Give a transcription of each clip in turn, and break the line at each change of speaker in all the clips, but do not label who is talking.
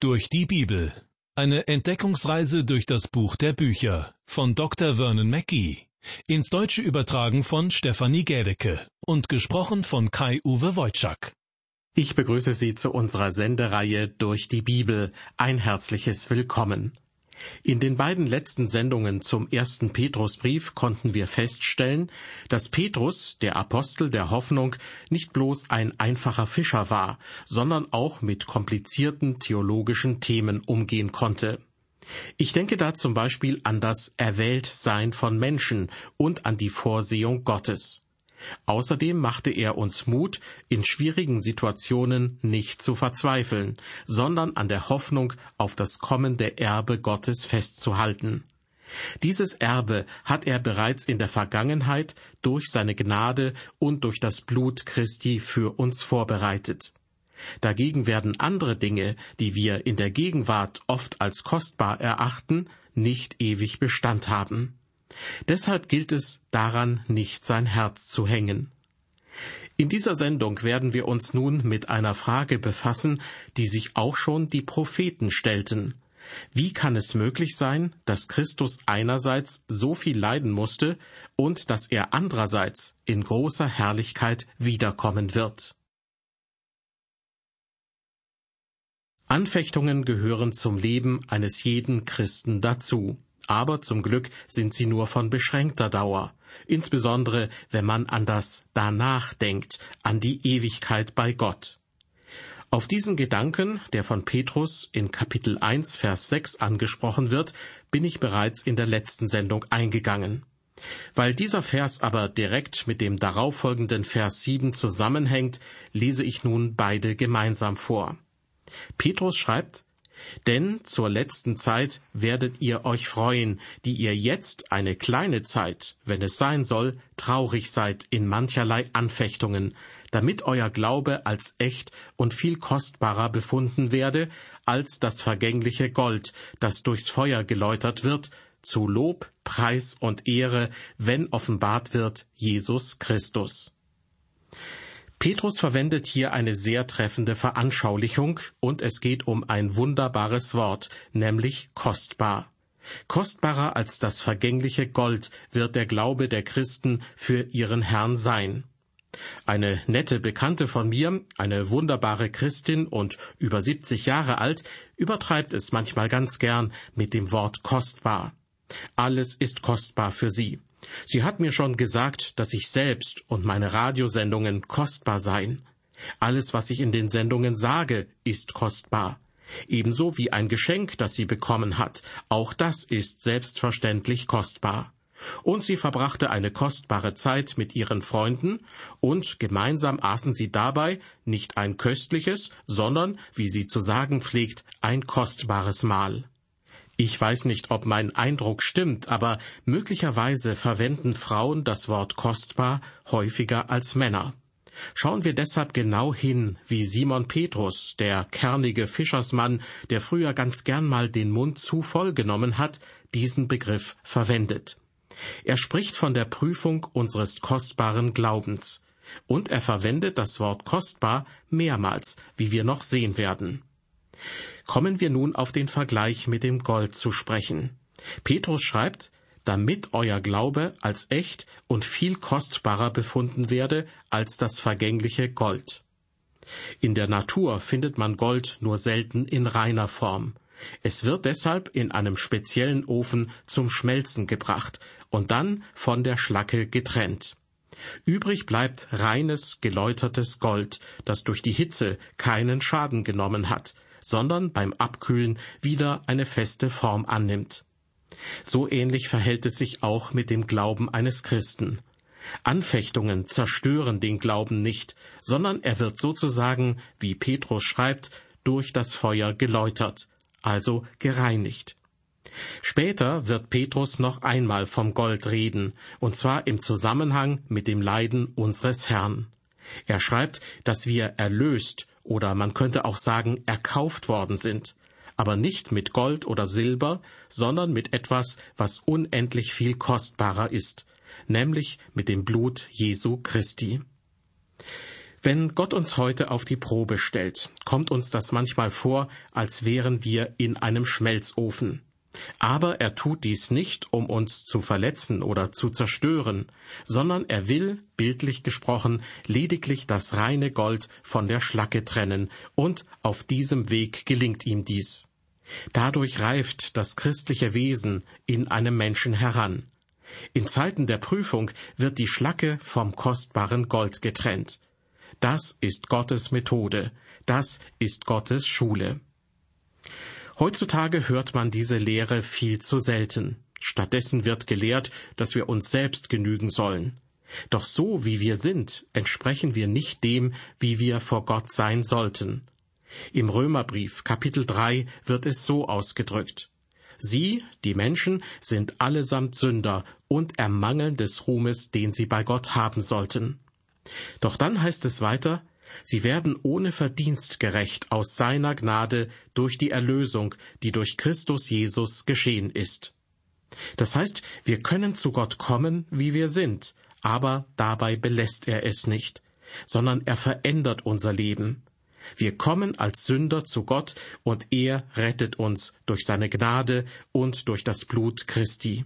Durch die Bibel. Eine Entdeckungsreise durch das Buch der Bücher von Dr. Vernon Mackey. Ins Deutsche übertragen von Stefanie Gädecke und gesprochen von Kai-Uwe Wojczak.
Ich begrüße Sie zu unserer Sendereihe Durch die Bibel. Ein herzliches Willkommen. In den beiden letzten Sendungen zum ersten Petrusbrief konnten wir feststellen, dass Petrus, der Apostel der Hoffnung, nicht bloß ein einfacher Fischer war, sondern auch mit komplizierten theologischen Themen umgehen konnte. Ich denke da zum Beispiel an das Erwähltsein von Menschen und an die Vorsehung Gottes. Außerdem machte er uns Mut, in schwierigen Situationen nicht zu verzweifeln, sondern an der Hoffnung auf das kommende Erbe Gottes festzuhalten. Dieses Erbe hat er bereits in der Vergangenheit durch seine Gnade und durch das Blut Christi für uns vorbereitet. Dagegen werden andere Dinge, die wir in der Gegenwart oft als kostbar erachten, nicht ewig Bestand haben. Deshalb gilt es daran, nicht sein Herz zu hängen. In dieser Sendung werden wir uns nun mit einer Frage befassen, die sich auch schon die Propheten stellten. Wie kann es möglich sein, dass Christus einerseits so viel leiden musste und dass er andererseits in großer Herrlichkeit wiederkommen wird? Anfechtungen gehören zum Leben eines jeden Christen dazu aber zum Glück sind sie nur von beschränkter Dauer, insbesondere wenn man an das Danach denkt, an die Ewigkeit bei Gott. Auf diesen Gedanken, der von Petrus in Kapitel 1, Vers 6 angesprochen wird, bin ich bereits in der letzten Sendung eingegangen. Weil dieser Vers aber direkt mit dem darauffolgenden Vers 7 zusammenhängt, lese ich nun beide gemeinsam vor. Petrus schreibt, denn zur letzten Zeit werdet ihr euch freuen, die ihr jetzt eine kleine Zeit, wenn es sein soll, traurig seid in mancherlei Anfechtungen, damit euer Glaube als echt und viel kostbarer befunden werde als das vergängliche Gold, das durchs Feuer geläutert wird, zu Lob, Preis und Ehre, wenn offenbart wird Jesus Christus. Petrus verwendet hier eine sehr treffende Veranschaulichung, und es geht um ein wunderbares Wort, nämlich kostbar. Kostbarer als das vergängliche Gold wird der Glaube der Christen für ihren Herrn sein. Eine nette Bekannte von mir, eine wunderbare Christin und über 70 Jahre alt, übertreibt es manchmal ganz gern mit dem Wort kostbar. Alles ist kostbar für sie. Sie hat mir schon gesagt, dass ich selbst und meine Radiosendungen kostbar seien. Alles, was ich in den Sendungen sage, ist kostbar. Ebenso wie ein Geschenk, das sie bekommen hat, auch das ist selbstverständlich kostbar. Und sie verbrachte eine kostbare Zeit mit ihren Freunden, und gemeinsam aßen sie dabei nicht ein köstliches, sondern, wie sie zu sagen pflegt, ein kostbares Mahl. Ich weiß nicht, ob mein Eindruck stimmt, aber möglicherweise verwenden Frauen das Wort kostbar häufiger als Männer. Schauen wir deshalb genau hin, wie Simon Petrus, der kernige Fischersmann, der früher ganz gern mal den Mund zu voll genommen hat, diesen Begriff verwendet. Er spricht von der Prüfung unseres kostbaren Glaubens. Und er verwendet das Wort kostbar mehrmals, wie wir noch sehen werden. Kommen wir nun auf den Vergleich mit dem Gold zu sprechen. Petrus schreibt, damit euer Glaube als echt und viel kostbarer befunden werde als das vergängliche Gold. In der Natur findet man Gold nur selten in reiner Form. Es wird deshalb in einem speziellen Ofen zum Schmelzen gebracht und dann von der Schlacke getrennt. Übrig bleibt reines, geläutertes Gold, das durch die Hitze keinen Schaden genommen hat, sondern beim Abkühlen wieder eine feste Form annimmt. So ähnlich verhält es sich auch mit dem Glauben eines Christen. Anfechtungen zerstören den Glauben nicht, sondern er wird sozusagen, wie Petrus schreibt, durch das Feuer geläutert, also gereinigt. Später wird Petrus noch einmal vom Gold reden, und zwar im Zusammenhang mit dem Leiden unseres Herrn. Er schreibt, dass wir erlöst oder man könnte auch sagen erkauft worden sind, aber nicht mit Gold oder Silber, sondern mit etwas, was unendlich viel kostbarer ist, nämlich mit dem Blut Jesu Christi. Wenn Gott uns heute auf die Probe stellt, kommt uns das manchmal vor, als wären wir in einem Schmelzofen. Aber er tut dies nicht, um uns zu verletzen oder zu zerstören, sondern er will, bildlich gesprochen, lediglich das reine Gold von der Schlacke trennen, und auf diesem Weg gelingt ihm dies. Dadurch reift das christliche Wesen in einem Menschen heran. In Zeiten der Prüfung wird die Schlacke vom kostbaren Gold getrennt. Das ist Gottes Methode, das ist Gottes Schule. Heutzutage hört man diese Lehre viel zu selten. Stattdessen wird gelehrt, dass wir uns selbst genügen sollen. Doch so wie wir sind, entsprechen wir nicht dem, wie wir vor Gott sein sollten. Im Römerbrief Kapitel 3 wird es so ausgedrückt. Sie, die Menschen, sind allesamt Sünder und ermangeln des Ruhmes, den sie bei Gott haben sollten. Doch dann heißt es weiter, sie werden ohne Verdienst gerecht aus seiner Gnade durch die Erlösung, die durch Christus Jesus geschehen ist. Das heißt, wir können zu Gott kommen, wie wir sind, aber dabei belässt er es nicht, sondern er verändert unser Leben. Wir kommen als Sünder zu Gott und er rettet uns durch seine Gnade und durch das Blut Christi.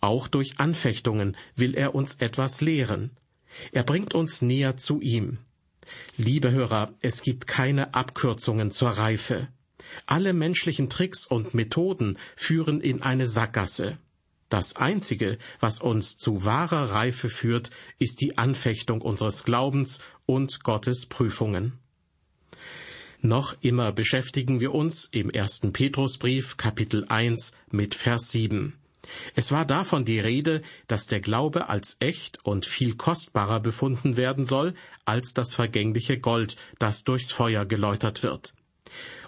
Auch durch Anfechtungen will er uns etwas lehren. Er bringt uns näher zu ihm. Liebe Hörer, es gibt keine Abkürzungen zur Reife. Alle menschlichen Tricks und Methoden führen in eine Sackgasse. Das Einzige, was uns zu wahrer Reife führt, ist die Anfechtung unseres Glaubens und Gottes Prüfungen. Noch immer beschäftigen wir uns im ersten Petrusbrief Kapitel 1 mit Vers 7. Es war davon die Rede, dass der Glaube als echt und viel kostbarer befunden werden soll als das vergängliche Gold, das durchs Feuer geläutert wird.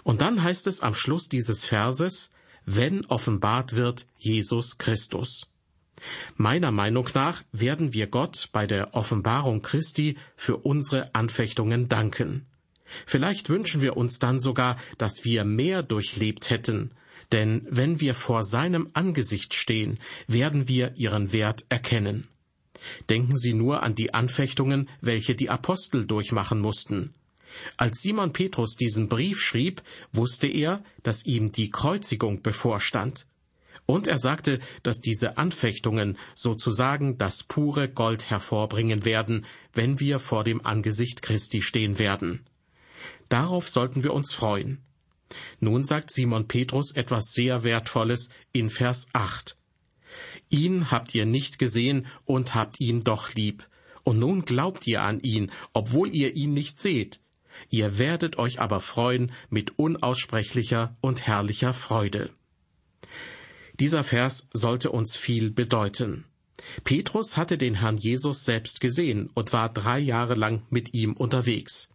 Und dann heißt es am Schluss dieses Verses, wenn offenbart wird Jesus Christus. Meiner Meinung nach werden wir Gott bei der Offenbarung Christi für unsere Anfechtungen danken. Vielleicht wünschen wir uns dann sogar, dass wir mehr durchlebt hätten, denn wenn wir vor seinem Angesicht stehen, werden wir ihren Wert erkennen. Denken Sie nur an die Anfechtungen, welche die Apostel durchmachen mussten. Als Simon Petrus diesen Brief schrieb, wusste er, dass ihm die Kreuzigung bevorstand. Und er sagte, dass diese Anfechtungen sozusagen das pure Gold hervorbringen werden, wenn wir vor dem Angesicht Christi stehen werden. Darauf sollten wir uns freuen. Nun sagt Simon Petrus etwas sehr Wertvolles in Vers 8. Ihn habt ihr nicht gesehen und habt ihn doch lieb. Und nun glaubt ihr an ihn, obwohl ihr ihn nicht seht. Ihr werdet euch aber freuen mit unaussprechlicher und herrlicher Freude. Dieser Vers sollte uns viel bedeuten. Petrus hatte den Herrn Jesus selbst gesehen und war drei Jahre lang mit ihm unterwegs.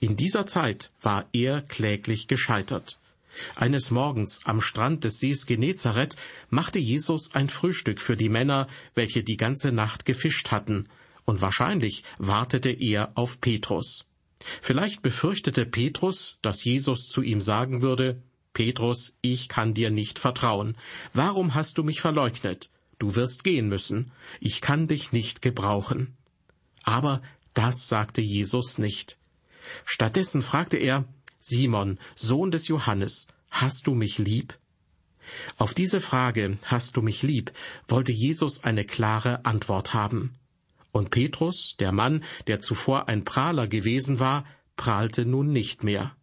In dieser Zeit war er kläglich gescheitert. Eines Morgens am Strand des Sees Genezareth machte Jesus ein Frühstück für die Männer, welche die ganze Nacht gefischt hatten, und wahrscheinlich wartete er auf Petrus. Vielleicht befürchtete Petrus, dass Jesus zu ihm sagen würde, Petrus, ich kann dir nicht vertrauen. Warum hast du mich verleugnet? Du wirst gehen müssen. Ich kann dich nicht gebrauchen. Aber das sagte Jesus nicht. Stattdessen fragte er, Simon, Sohn des Johannes, hast du mich lieb? Auf diese Frage, hast du mich lieb, wollte Jesus eine klare Antwort haben. Und Petrus, der Mann, der zuvor ein Prahler gewesen war, prahlte nun nicht mehr.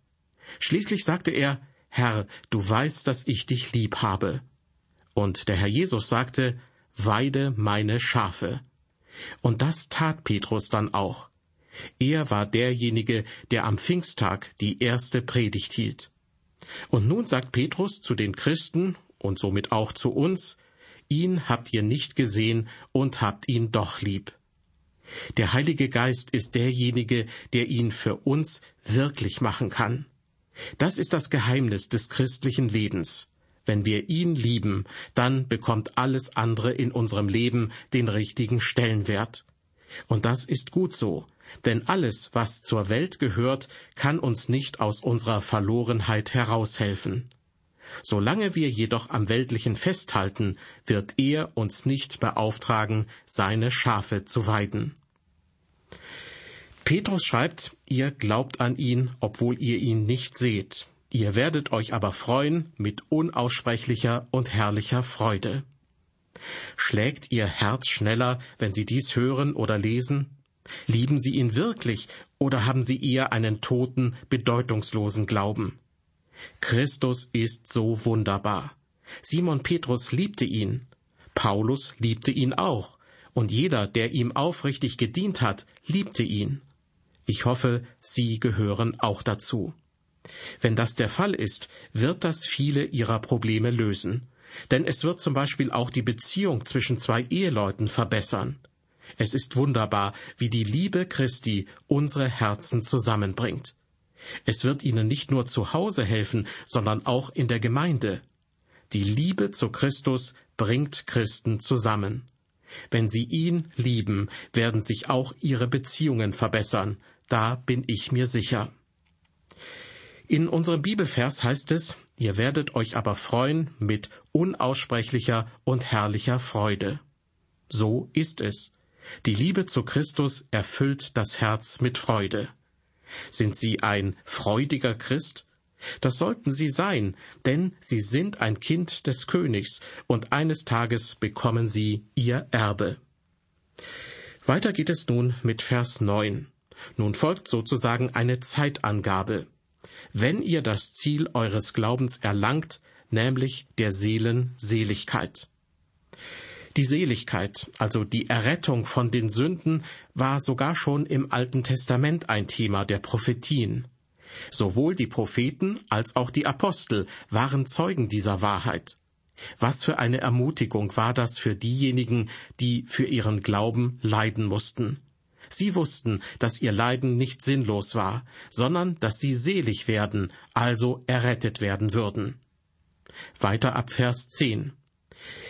Schließlich sagte er, Herr, du weißt, dass ich dich lieb habe. Und der Herr Jesus sagte, Weide meine Schafe. Und das tat Petrus dann auch. Er war derjenige, der am Pfingsttag die erste Predigt hielt. Und nun sagt Petrus zu den Christen und somit auch zu uns, ihn habt ihr nicht gesehen und habt ihn doch lieb. Der Heilige Geist ist derjenige, der ihn für uns wirklich machen kann. Das ist das Geheimnis des christlichen Lebens. Wenn wir ihn lieben, dann bekommt alles andere in unserem Leben den richtigen Stellenwert. Und das ist gut so, denn alles, was zur Welt gehört, kann uns nicht aus unserer Verlorenheit heraushelfen. Solange wir jedoch am Weltlichen festhalten, wird er uns nicht beauftragen, seine Schafe zu weiden. Petrus schreibt, ihr glaubt an ihn, obwohl ihr ihn nicht seht. Ihr werdet euch aber freuen mit unaussprechlicher und herrlicher Freude. Schlägt Ihr Herz schneller, wenn Sie dies hören oder lesen? Lieben Sie ihn wirklich oder haben Sie eher einen toten, bedeutungslosen Glauben? Christus ist so wunderbar. Simon Petrus liebte ihn. Paulus liebte ihn auch. Und jeder, der ihm aufrichtig gedient hat, liebte ihn. Ich hoffe, Sie gehören auch dazu. Wenn das der Fall ist, wird das viele ihrer Probleme lösen. Denn es wird zum Beispiel auch die Beziehung zwischen zwei Eheleuten verbessern. Es ist wunderbar, wie die Liebe Christi unsere Herzen zusammenbringt. Es wird ihnen nicht nur zu Hause helfen, sondern auch in der Gemeinde. Die Liebe zu Christus bringt Christen zusammen. Wenn sie ihn lieben, werden sich auch ihre Beziehungen verbessern, da bin ich mir sicher. In unserem Bibelvers heißt es, ihr werdet euch aber freuen mit unaussprechlicher und herrlicher Freude. So ist es. Die Liebe zu Christus erfüllt das Herz mit Freude. Sind Sie ein freudiger Christ? Das sollten Sie sein, denn Sie sind ein Kind des Königs, und eines Tages bekommen Sie Ihr Erbe. Weiter geht es nun mit Vers 9. Nun folgt sozusagen eine Zeitangabe wenn ihr das Ziel eures Glaubens erlangt, nämlich der Seelenseligkeit. Die Seligkeit, also die Errettung von den Sünden, war sogar schon im Alten Testament ein Thema der Prophetien. Sowohl die Propheten als auch die Apostel waren Zeugen dieser Wahrheit. Was für eine Ermutigung war das für diejenigen, die für ihren Glauben leiden mussten. Sie wussten, dass ihr Leiden nicht sinnlos war, sondern dass sie selig werden, also errettet werden würden. Weiter ab Vers 10.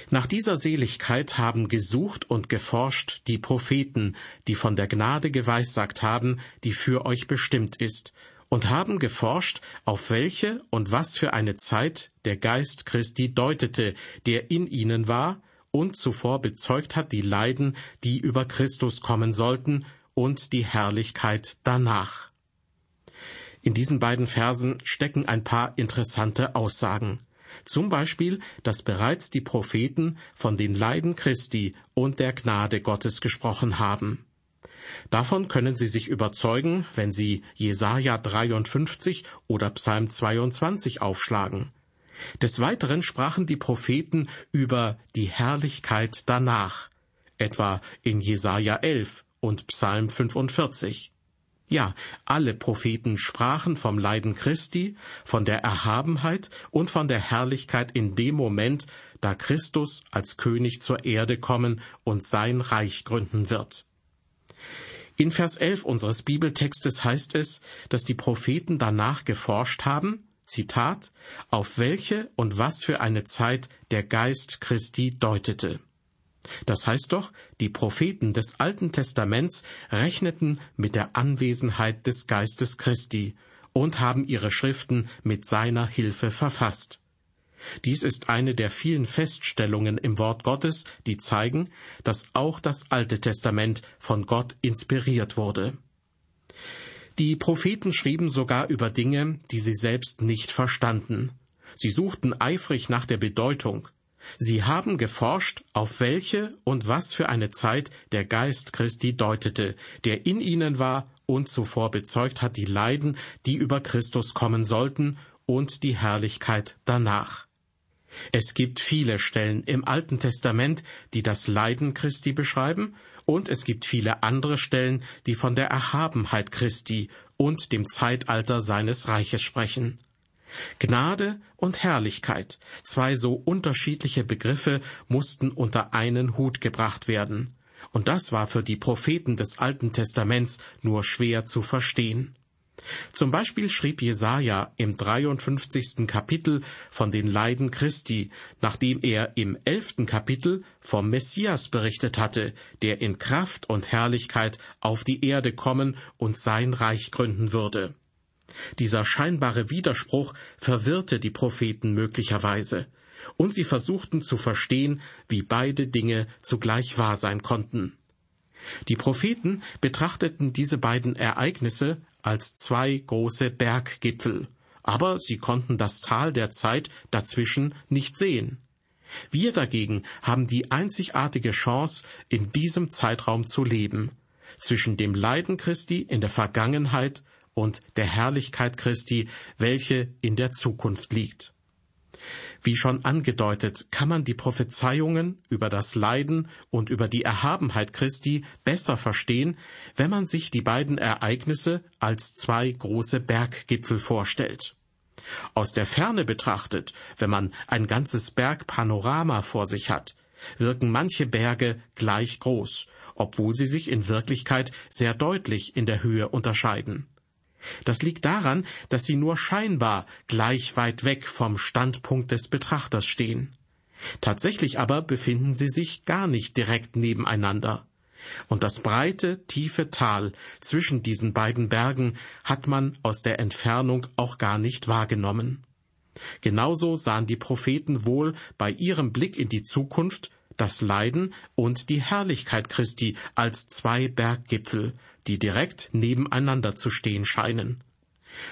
Nach dieser Seligkeit haben gesucht und geforscht die Propheten, die von der Gnade geweissagt haben, die für euch bestimmt ist, und haben geforscht, auf welche und was für eine Zeit der Geist Christi deutete, der in ihnen war, und zuvor bezeugt hat die Leiden, die über Christus kommen sollten, und die Herrlichkeit danach. In diesen beiden Versen stecken ein paar interessante Aussagen. Zum Beispiel, dass bereits die Propheten von den Leiden Christi und der Gnade Gottes gesprochen haben. Davon können Sie sich überzeugen, wenn Sie Jesaja 53 oder Psalm 22 aufschlagen. Des Weiteren sprachen die Propheten über die Herrlichkeit danach, etwa in Jesaja 11 und Psalm 45. Ja, alle Propheten sprachen vom Leiden Christi, von der Erhabenheit und von der Herrlichkeit in dem Moment, da Christus als König zur Erde kommen und sein Reich gründen wird. In Vers 11 unseres Bibeltextes heißt es, dass die Propheten danach geforscht haben, Zitat, auf welche und was für eine Zeit der Geist Christi deutete. Das heißt doch, die Propheten des Alten Testaments rechneten mit der Anwesenheit des Geistes Christi und haben ihre Schriften mit seiner Hilfe verfasst. Dies ist eine der vielen Feststellungen im Wort Gottes, die zeigen, dass auch das Alte Testament von Gott inspiriert wurde. Die Propheten schrieben sogar über Dinge, die sie selbst nicht verstanden. Sie suchten eifrig nach der Bedeutung. Sie haben geforscht, auf welche und was für eine Zeit der Geist Christi deutete, der in ihnen war und zuvor bezeugt hat die Leiden, die über Christus kommen sollten, und die Herrlichkeit danach. Es gibt viele Stellen im Alten Testament, die das Leiden Christi beschreiben, und es gibt viele andere Stellen, die von der Erhabenheit Christi und dem Zeitalter seines Reiches sprechen. Gnade und Herrlichkeit, zwei so unterschiedliche Begriffe, mussten unter einen Hut gebracht werden. Und das war für die Propheten des Alten Testaments nur schwer zu verstehen. Zum Beispiel schrieb Jesaja im 53. Kapitel von den Leiden Christi, nachdem er im 11. Kapitel vom Messias berichtet hatte, der in Kraft und Herrlichkeit auf die Erde kommen und sein Reich gründen würde. Dieser scheinbare Widerspruch verwirrte die Propheten möglicherweise, und sie versuchten zu verstehen, wie beide Dinge zugleich wahr sein konnten. Die Propheten betrachteten diese beiden Ereignisse als zwei große Berggipfel, aber sie konnten das Tal der Zeit dazwischen nicht sehen. Wir dagegen haben die einzigartige Chance, in diesem Zeitraum zu leben, zwischen dem Leiden Christi in der Vergangenheit und der Herrlichkeit Christi, welche in der Zukunft liegt. Wie schon angedeutet, kann man die Prophezeiungen über das Leiden und über die Erhabenheit Christi besser verstehen, wenn man sich die beiden Ereignisse als zwei große Berggipfel vorstellt. Aus der Ferne betrachtet, wenn man ein ganzes Bergpanorama vor sich hat, wirken manche Berge gleich groß, obwohl sie sich in Wirklichkeit sehr deutlich in der Höhe unterscheiden. Das liegt daran, dass sie nur scheinbar gleich weit weg vom Standpunkt des Betrachters stehen. Tatsächlich aber befinden sie sich gar nicht direkt nebeneinander. Und das breite, tiefe Tal zwischen diesen beiden Bergen hat man aus der Entfernung auch gar nicht wahrgenommen. Genauso sahen die Propheten wohl bei ihrem Blick in die Zukunft das Leiden und die Herrlichkeit Christi als zwei Berggipfel, die direkt nebeneinander zu stehen scheinen.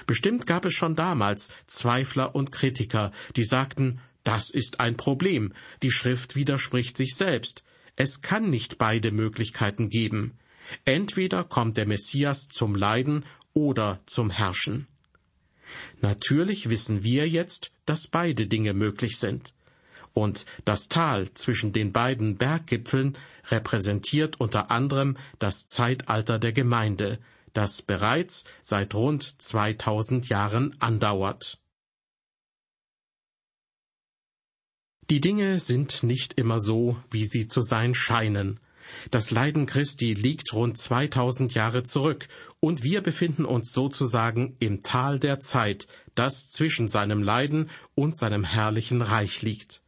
Bestimmt gab es schon damals Zweifler und Kritiker, die sagten, das ist ein Problem, die Schrift widerspricht sich selbst, es kann nicht beide Möglichkeiten geben. Entweder kommt der Messias zum Leiden oder zum Herrschen. Natürlich wissen wir jetzt, dass beide Dinge möglich sind und das Tal zwischen den beiden Berggipfeln repräsentiert unter anderem das Zeitalter der Gemeinde, das bereits seit rund 2000 Jahren andauert. Die Dinge sind nicht immer so, wie sie zu sein scheinen. Das Leiden Christi liegt rund 2000 Jahre zurück und wir befinden uns sozusagen im Tal der Zeit, das zwischen seinem Leiden und seinem herrlichen Reich liegt.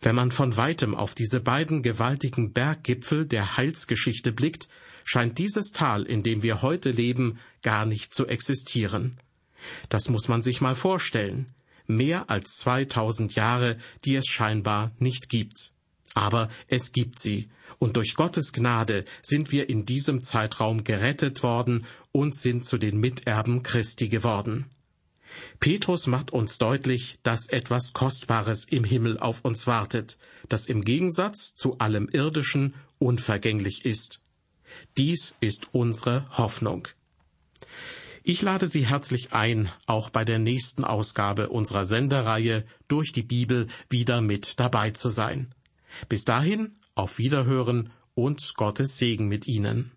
Wenn man von weitem auf diese beiden gewaltigen Berggipfel der Heilsgeschichte blickt, scheint dieses Tal, in dem wir heute leben, gar nicht zu existieren. Das muss man sich mal vorstellen. Mehr als 2000 Jahre, die es scheinbar nicht gibt. Aber es gibt sie, und durch Gottes Gnade sind wir in diesem Zeitraum gerettet worden und sind zu den Miterben Christi geworden. Petrus macht uns deutlich, dass etwas Kostbares im Himmel auf uns wartet, das im Gegensatz zu allem Irdischen unvergänglich ist. Dies ist unsere Hoffnung. Ich lade Sie herzlich ein, auch bei der nächsten Ausgabe unserer Sendereihe durch die Bibel wieder mit dabei zu sein. Bis dahin, auf Wiederhören und Gottes Segen mit Ihnen.